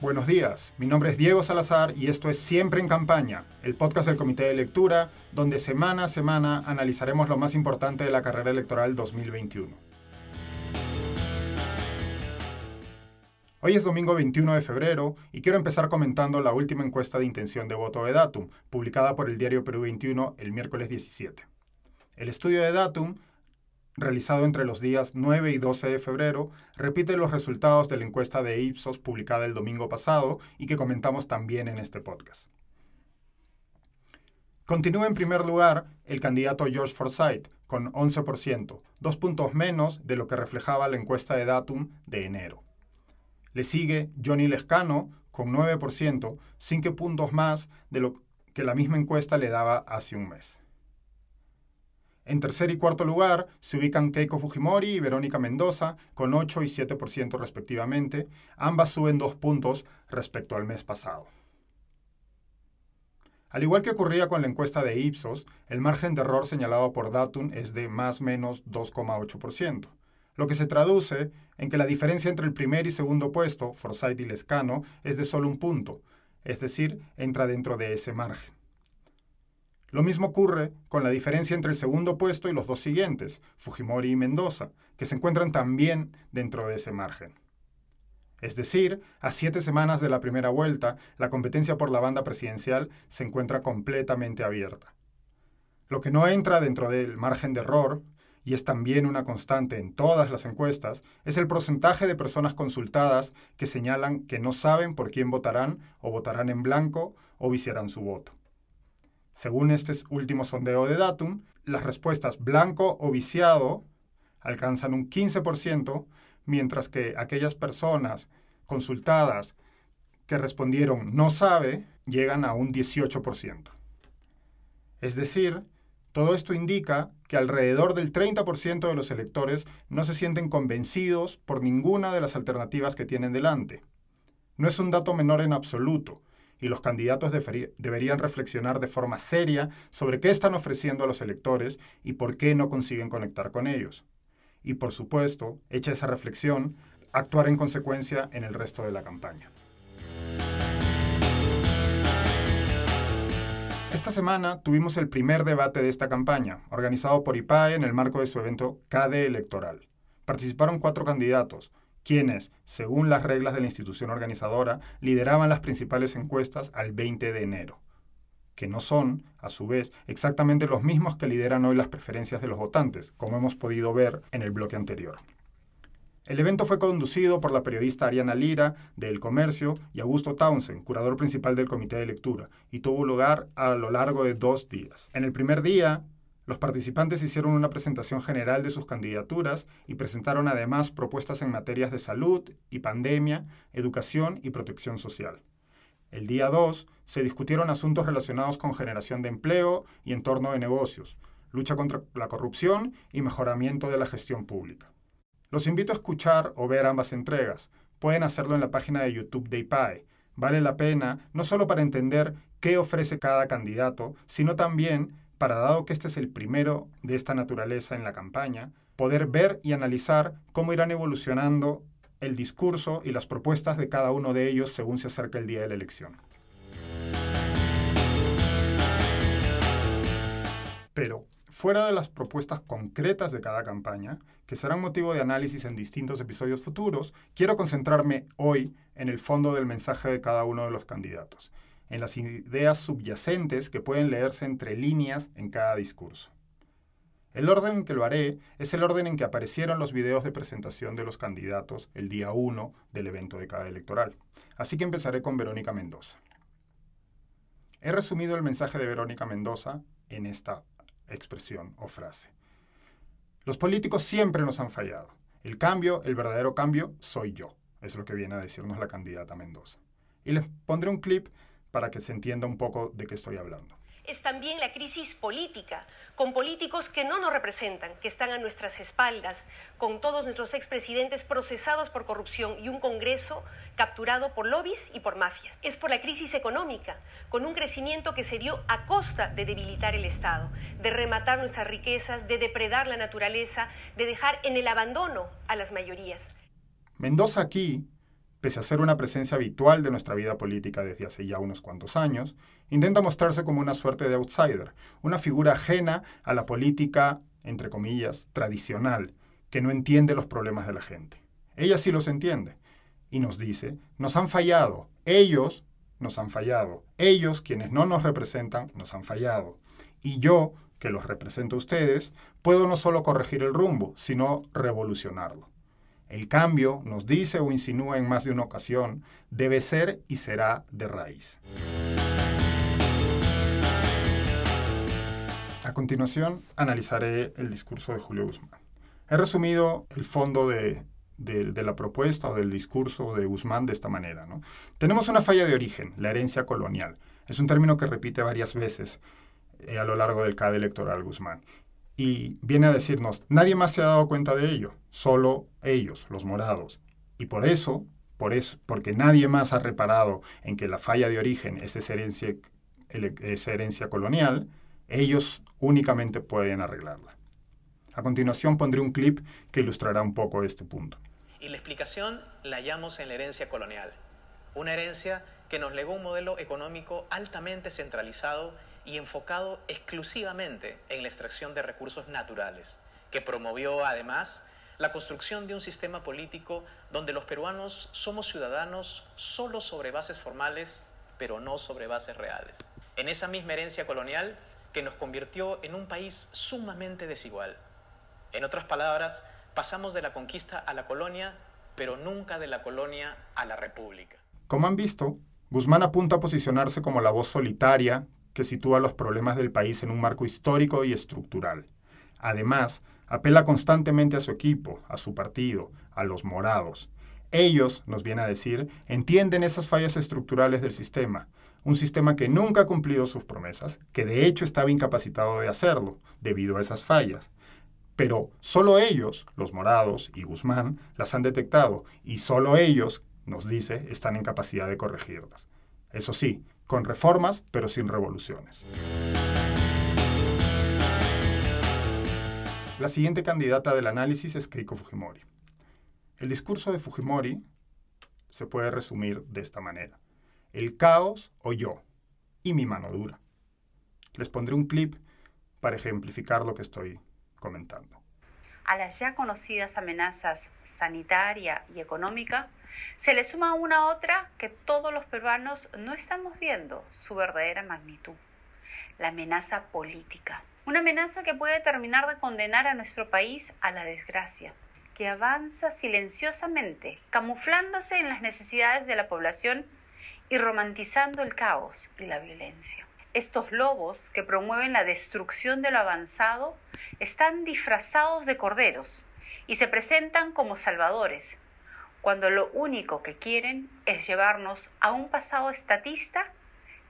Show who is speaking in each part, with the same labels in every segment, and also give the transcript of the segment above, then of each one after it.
Speaker 1: Buenos días, mi nombre es Diego Salazar y esto es Siempre en Campaña, el podcast del Comité de Lectura, donde semana a semana analizaremos lo más importante de la carrera electoral 2021. Hoy es domingo 21 de febrero y quiero empezar comentando la última encuesta de intención de voto de Datum, publicada por el diario Perú 21 el miércoles 17. El estudio de Datum realizado entre los días 9 y 12 de febrero, repite los resultados de la encuesta de Ipsos publicada el domingo pasado y que comentamos también en este podcast. Continúa en primer lugar el candidato George Forsyth con 11%, dos puntos menos de lo que reflejaba la encuesta de Datum de enero. Le sigue Johnny Lescano con 9%, 5 puntos más de lo que la misma encuesta le daba hace un mes. En tercer y cuarto lugar se ubican Keiko Fujimori y Verónica Mendoza con 8 y 7% respectivamente. Ambas suben dos puntos respecto al mes pasado. Al igual que ocurría con la encuesta de Ipsos, el margen de error señalado por Datum es de más menos 2,8%, lo que se traduce en que la diferencia entre el primer y segundo puesto, Forsyth y Lescano, es de solo un punto, es decir, entra dentro de ese margen. Lo mismo ocurre con la diferencia entre el segundo puesto y los dos siguientes, Fujimori y Mendoza, que se encuentran también dentro de ese margen. Es decir, a siete semanas de la primera vuelta, la competencia por la banda presidencial se encuentra completamente abierta. Lo que no entra dentro del margen de error, y es también una constante en todas las encuestas, es el porcentaje de personas consultadas que señalan que no saben por quién votarán o votarán en blanco o viciarán su voto. Según este último sondeo de Datum, las respuestas blanco o viciado alcanzan un 15%, mientras que aquellas personas consultadas que respondieron no sabe llegan a un 18%. Es decir, todo esto indica que alrededor del 30% de los electores no se sienten convencidos por ninguna de las alternativas que tienen delante. No es un dato menor en absoluto, y los candidatos deberían reflexionar de forma seria sobre qué están ofreciendo a los electores y por qué no consiguen conectar con ellos. Y por supuesto, hecha esa reflexión, actuar en consecuencia en el resto de la campaña. Esta semana tuvimos el primer debate de esta campaña, organizado por IPAE en el marco de su evento CADE Electoral. Participaron cuatro candidatos, quienes, según las reglas de la institución organizadora, lideraban las principales encuestas al 20 de enero, que no son, a su vez, exactamente los mismos que lideran hoy las preferencias de los votantes, como hemos podido ver en el bloque anterior. El evento fue conducido por la periodista Ariana Lira, de El Comercio, y Augusto Townsend, curador principal del Comité de Lectura, y tuvo lugar a lo largo de dos días. En el primer día, los participantes hicieron una presentación general de sus candidaturas y presentaron además propuestas en materias de salud y pandemia, educación y protección social. El día 2 se discutieron asuntos relacionados con generación de empleo y entorno de negocios, lucha contra la corrupción y mejoramiento de la gestión pública. Los invito a escuchar o ver ambas entregas. Pueden hacerlo en la página de YouTube de IPAE. Vale la pena no solo para entender qué ofrece cada candidato, sino también para, dado que este es el primero de esta naturaleza en la campaña, poder ver y analizar cómo irán evolucionando el discurso y las propuestas de cada uno de ellos según se acerca el día de la elección. Pero, fuera de las propuestas concretas de cada campaña, que serán motivo de análisis en distintos episodios futuros, quiero concentrarme hoy en el fondo del mensaje de cada uno de los candidatos en las ideas subyacentes que pueden leerse entre líneas en cada discurso. El orden en que lo haré es el orden en que aparecieron los videos de presentación de los candidatos el día 1 del evento de cada electoral. Así que empezaré con Verónica Mendoza. He resumido el mensaje de Verónica Mendoza en esta expresión o frase. Los políticos siempre nos han fallado. El cambio, el verdadero cambio, soy yo. Es lo que viene a decirnos la candidata Mendoza. Y les pondré un clip para que se entienda un poco de qué estoy hablando.
Speaker 2: Es también la crisis política, con políticos que no nos representan, que están a nuestras espaldas, con todos nuestros expresidentes procesados por corrupción y un Congreso capturado por lobbies y por mafias. Es por la crisis económica, con un crecimiento que se dio a costa de debilitar el Estado, de rematar nuestras riquezas, de depredar la naturaleza, de dejar en el abandono a las mayorías.
Speaker 1: Mendoza aquí pese a ser una presencia habitual de nuestra vida política desde hace ya unos cuantos años, intenta mostrarse como una suerte de outsider, una figura ajena a la política, entre comillas, tradicional, que no entiende los problemas de la gente. Ella sí los entiende y nos dice, nos han fallado, ellos nos han fallado, ellos, quienes no nos representan, nos han fallado. Y yo, que los represento a ustedes, puedo no solo corregir el rumbo, sino revolucionarlo. El cambio, nos dice o insinúa en más de una ocasión, debe ser y será de raíz. A continuación, analizaré el discurso de Julio Guzmán. He resumido el fondo de, la propuesta o del discurso de Guzmán de esta manera. Tenemos una falla de origen, la herencia colonial. Es un término que repite varias veces eh, a lo largo del CAD electoral Guzmán y viene a decirnos, nadie más se ha dado cuenta de ello, solo ellos, los morados. Y por eso, por eso, porque nadie más ha reparado en que la falla de origen es esa herencia, esa herencia colonial, ellos únicamente pueden arreglarla. A continuación pondré un clip que ilustrará un poco este punto.
Speaker 3: Y la explicación la hallamos en la herencia colonial, una herencia que nos legó un modelo económico altamente centralizado y enfocado exclusivamente en la extracción de recursos naturales, que promovió además la construcción de un sistema político donde los peruanos somos ciudadanos solo sobre bases formales, pero no sobre bases reales. En esa misma herencia colonial que nos convirtió en un país sumamente desigual. En otras palabras, pasamos de la conquista a la colonia, pero nunca de la colonia a la república.
Speaker 1: Como han visto, Guzmán apunta a posicionarse como la voz solitaria que sitúa los problemas del país en un marco histórico y estructural. Además, apela constantemente a su equipo, a su partido, a los morados. Ellos, nos viene a decir, entienden esas fallas estructurales del sistema, un sistema que nunca ha cumplido sus promesas, que de hecho estaba incapacitado de hacerlo, debido a esas fallas. Pero solo ellos, los morados y Guzmán, las han detectado y solo ellos, nos dice, están en capacidad de corregirlas. Eso sí, con reformas pero sin revoluciones. La siguiente candidata del análisis es Keiko Fujimori. El discurso de Fujimori se puede resumir de esta manera. El caos o yo, y mi mano dura. Les pondré un clip para ejemplificar lo que estoy comentando.
Speaker 4: A las ya conocidas amenazas sanitaria y económica, se le suma una otra que todos los peruanos no estamos viendo su verdadera magnitud, la amenaza política. Una amenaza que puede terminar de condenar a nuestro país a la desgracia, que avanza silenciosamente, camuflándose en las necesidades de la población y romantizando el caos y la violencia. Estos lobos que promueven la destrucción de lo avanzado están disfrazados de corderos y se presentan como salvadores, cuando lo único que quieren es llevarnos a un pasado estatista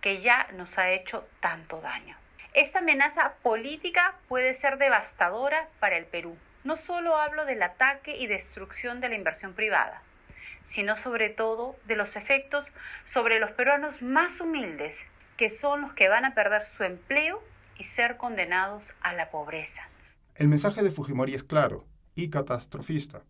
Speaker 4: que ya nos ha hecho tanto daño. Esta amenaza política puede ser devastadora para el Perú. No solo hablo del ataque y destrucción de la inversión privada, sino sobre todo de los efectos sobre los peruanos más humildes, que son los que van a perder su empleo y ser condenados a la pobreza.
Speaker 1: El mensaje de Fujimori es claro y catastrofista.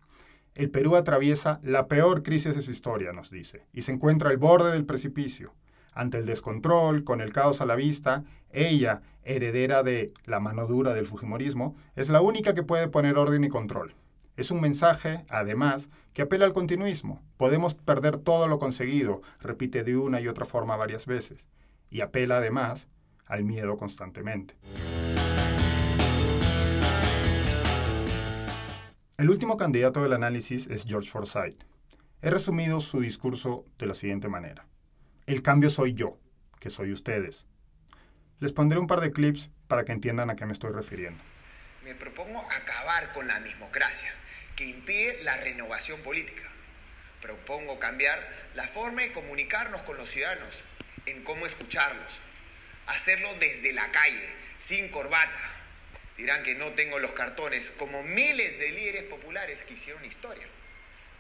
Speaker 1: El Perú atraviesa la peor crisis de su historia, nos dice, y se encuentra al borde del precipicio. Ante el descontrol, con el caos a la vista, ella, heredera de la mano dura del Fujimorismo, es la única que puede poner orden y control. Es un mensaje, además, que apela al continuismo. Podemos perder todo lo conseguido, repite de una y otra forma varias veces, y apela además al miedo constantemente. El último candidato del análisis es George Forsyth. He resumido su discurso de la siguiente manera. El cambio soy yo, que soy ustedes. Les pondré un par de clips para que entiendan a qué me estoy refiriendo.
Speaker 5: Me propongo acabar con la mismocracia, que impide la renovación política. Propongo cambiar la forma de comunicarnos con los ciudadanos, en cómo escucharlos. Hacerlo desde la calle, sin corbata, Dirán que no tengo los cartones, como miles de líderes populares que hicieron historia,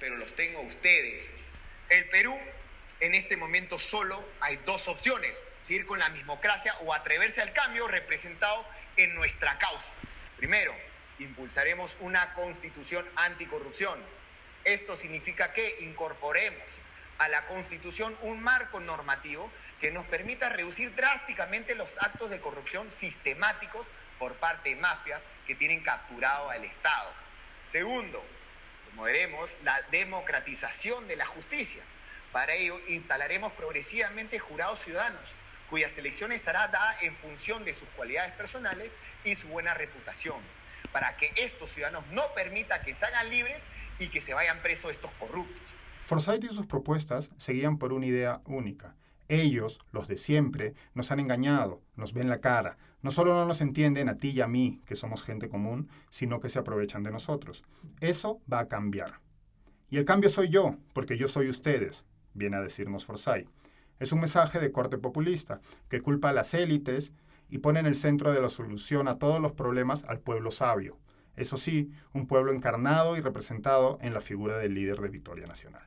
Speaker 5: pero los tengo ustedes. El Perú, en este momento solo hay dos opciones, seguir con la mismocracia o atreverse al cambio representado en nuestra causa. Primero, impulsaremos una constitución anticorrupción. Esto significa que incorporemos a la Constitución un marco normativo que nos permita reducir drásticamente los actos de corrupción sistemáticos por parte de mafias que tienen capturado al Estado. Segundo, promoveremos la democratización de la justicia. Para ello, instalaremos progresivamente jurados ciudadanos, cuya selección estará dada en función de sus cualidades personales y su buena reputación, para que estos ciudadanos no permitan que salgan libres y que se vayan presos estos corruptos.
Speaker 1: Forsyth y sus propuestas seguían por una idea única. Ellos, los de siempre, nos han engañado, nos ven la cara. No solo no nos entienden a ti y a mí, que somos gente común, sino que se aprovechan de nosotros. Eso va a cambiar. Y el cambio soy yo, porque yo soy ustedes, viene a decirnos Forsyth. Es un mensaje de corte populista, que culpa a las élites y pone en el centro de la solución a todos los problemas al pueblo sabio. Eso sí, un pueblo encarnado y representado en la figura del líder de Victoria Nacional.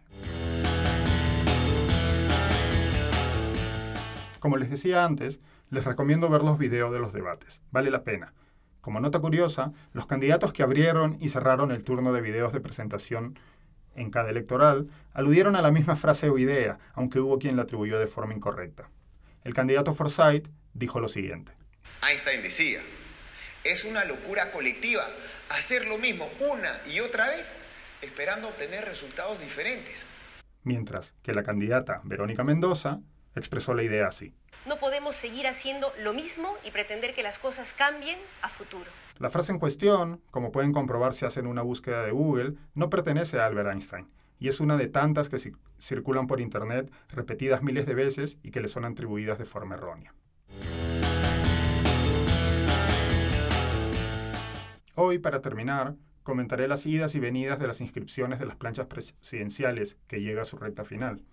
Speaker 1: Como les decía antes, les recomiendo ver los videos de los debates. Vale la pena. Como nota curiosa, los candidatos que abrieron y cerraron el turno de videos de presentación en cada electoral aludieron a la misma frase o idea, aunque hubo quien la atribuyó de forma incorrecta. El candidato Forsyth dijo lo siguiente.
Speaker 5: Einstein decía, es una locura colectiva hacer lo mismo una y otra vez esperando obtener resultados diferentes.
Speaker 1: Mientras que la candidata Verónica Mendoza expresó la idea así.
Speaker 2: No podemos seguir haciendo lo mismo y pretender que las cosas cambien a futuro.
Speaker 1: La frase en cuestión, como pueden comprobar si hacen una búsqueda de Google, no pertenece a Albert Einstein, y es una de tantas que circulan por Internet repetidas miles de veces y que le son atribuidas de forma errónea. Hoy, para terminar, comentaré las idas y venidas de las inscripciones de las planchas presidenciales que llega a su recta final.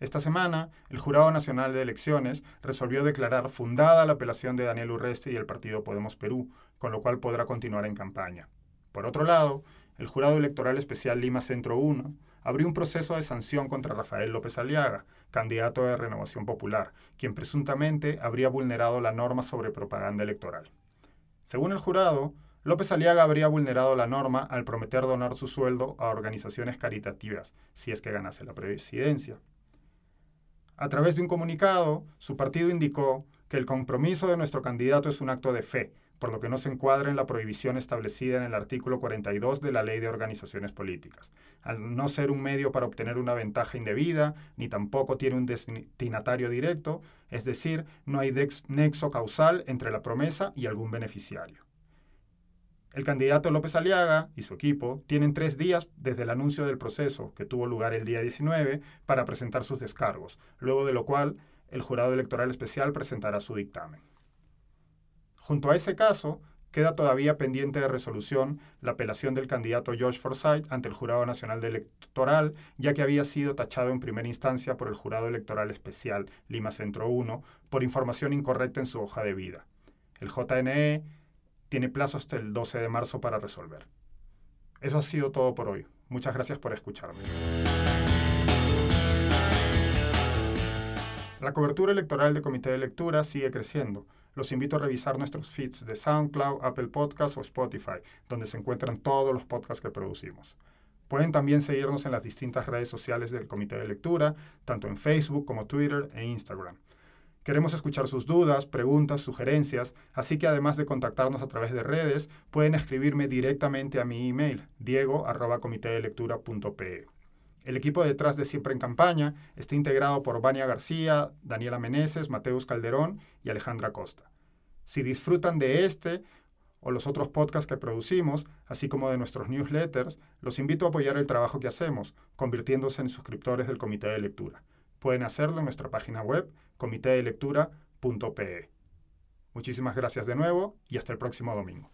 Speaker 1: Esta semana, el Jurado Nacional de Elecciones resolvió declarar fundada la apelación de Daniel Urreste y el partido Podemos Perú, con lo cual podrá continuar en campaña. Por otro lado, el Jurado Electoral Especial Lima Centro 1 abrió un proceso de sanción contra Rafael López Aliaga, candidato de Renovación Popular, quien presuntamente habría vulnerado la norma sobre propaganda electoral. Según el jurado, López Aliaga habría vulnerado la norma al prometer donar su sueldo a organizaciones caritativas si es que ganase la presidencia. A través de un comunicado, su partido indicó que el compromiso de nuestro candidato es un acto de fe, por lo que no se encuadra en la prohibición establecida en el artículo 42 de la Ley de Organizaciones Políticas, al no ser un medio para obtener una ventaja indebida, ni tampoco tiene un destinatario directo, es decir, no hay nexo causal entre la promesa y algún beneficiario. El candidato López Aliaga y su equipo tienen tres días desde el anuncio del proceso, que tuvo lugar el día 19, para presentar sus descargos, luego de lo cual el jurado electoral especial presentará su dictamen. Junto a ese caso, queda todavía pendiente de resolución la apelación del candidato George Forsyth ante el Jurado Nacional Electoral, ya que había sido tachado en primera instancia por el Jurado Electoral Especial Lima Centro 1 por información incorrecta en su hoja de vida. El JNE tiene plazo hasta el 12 de marzo para resolver. Eso ha sido todo por hoy. Muchas gracias por escucharme. La cobertura electoral de Comité de Lectura sigue creciendo. Los invito a revisar nuestros feeds de SoundCloud, Apple Podcasts o Spotify, donde se encuentran todos los podcasts que producimos. Pueden también seguirnos en las distintas redes sociales del Comité de Lectura, tanto en Facebook como Twitter e Instagram. Queremos escuchar sus dudas, preguntas, sugerencias, así que además de contactarnos a través de redes, pueden escribirme directamente a mi email, diego.comitedelectura.pe. El equipo detrás de Siempre en Campaña está integrado por Vania García, Daniela Meneses, Mateus Calderón y Alejandra Costa. Si disfrutan de este o los otros podcasts que producimos, así como de nuestros newsletters, los invito a apoyar el trabajo que hacemos, convirtiéndose en suscriptores del Comité de Lectura. Pueden hacerlo en nuestra página web comitedelectura.pe. Muchísimas gracias de nuevo y hasta el próximo domingo.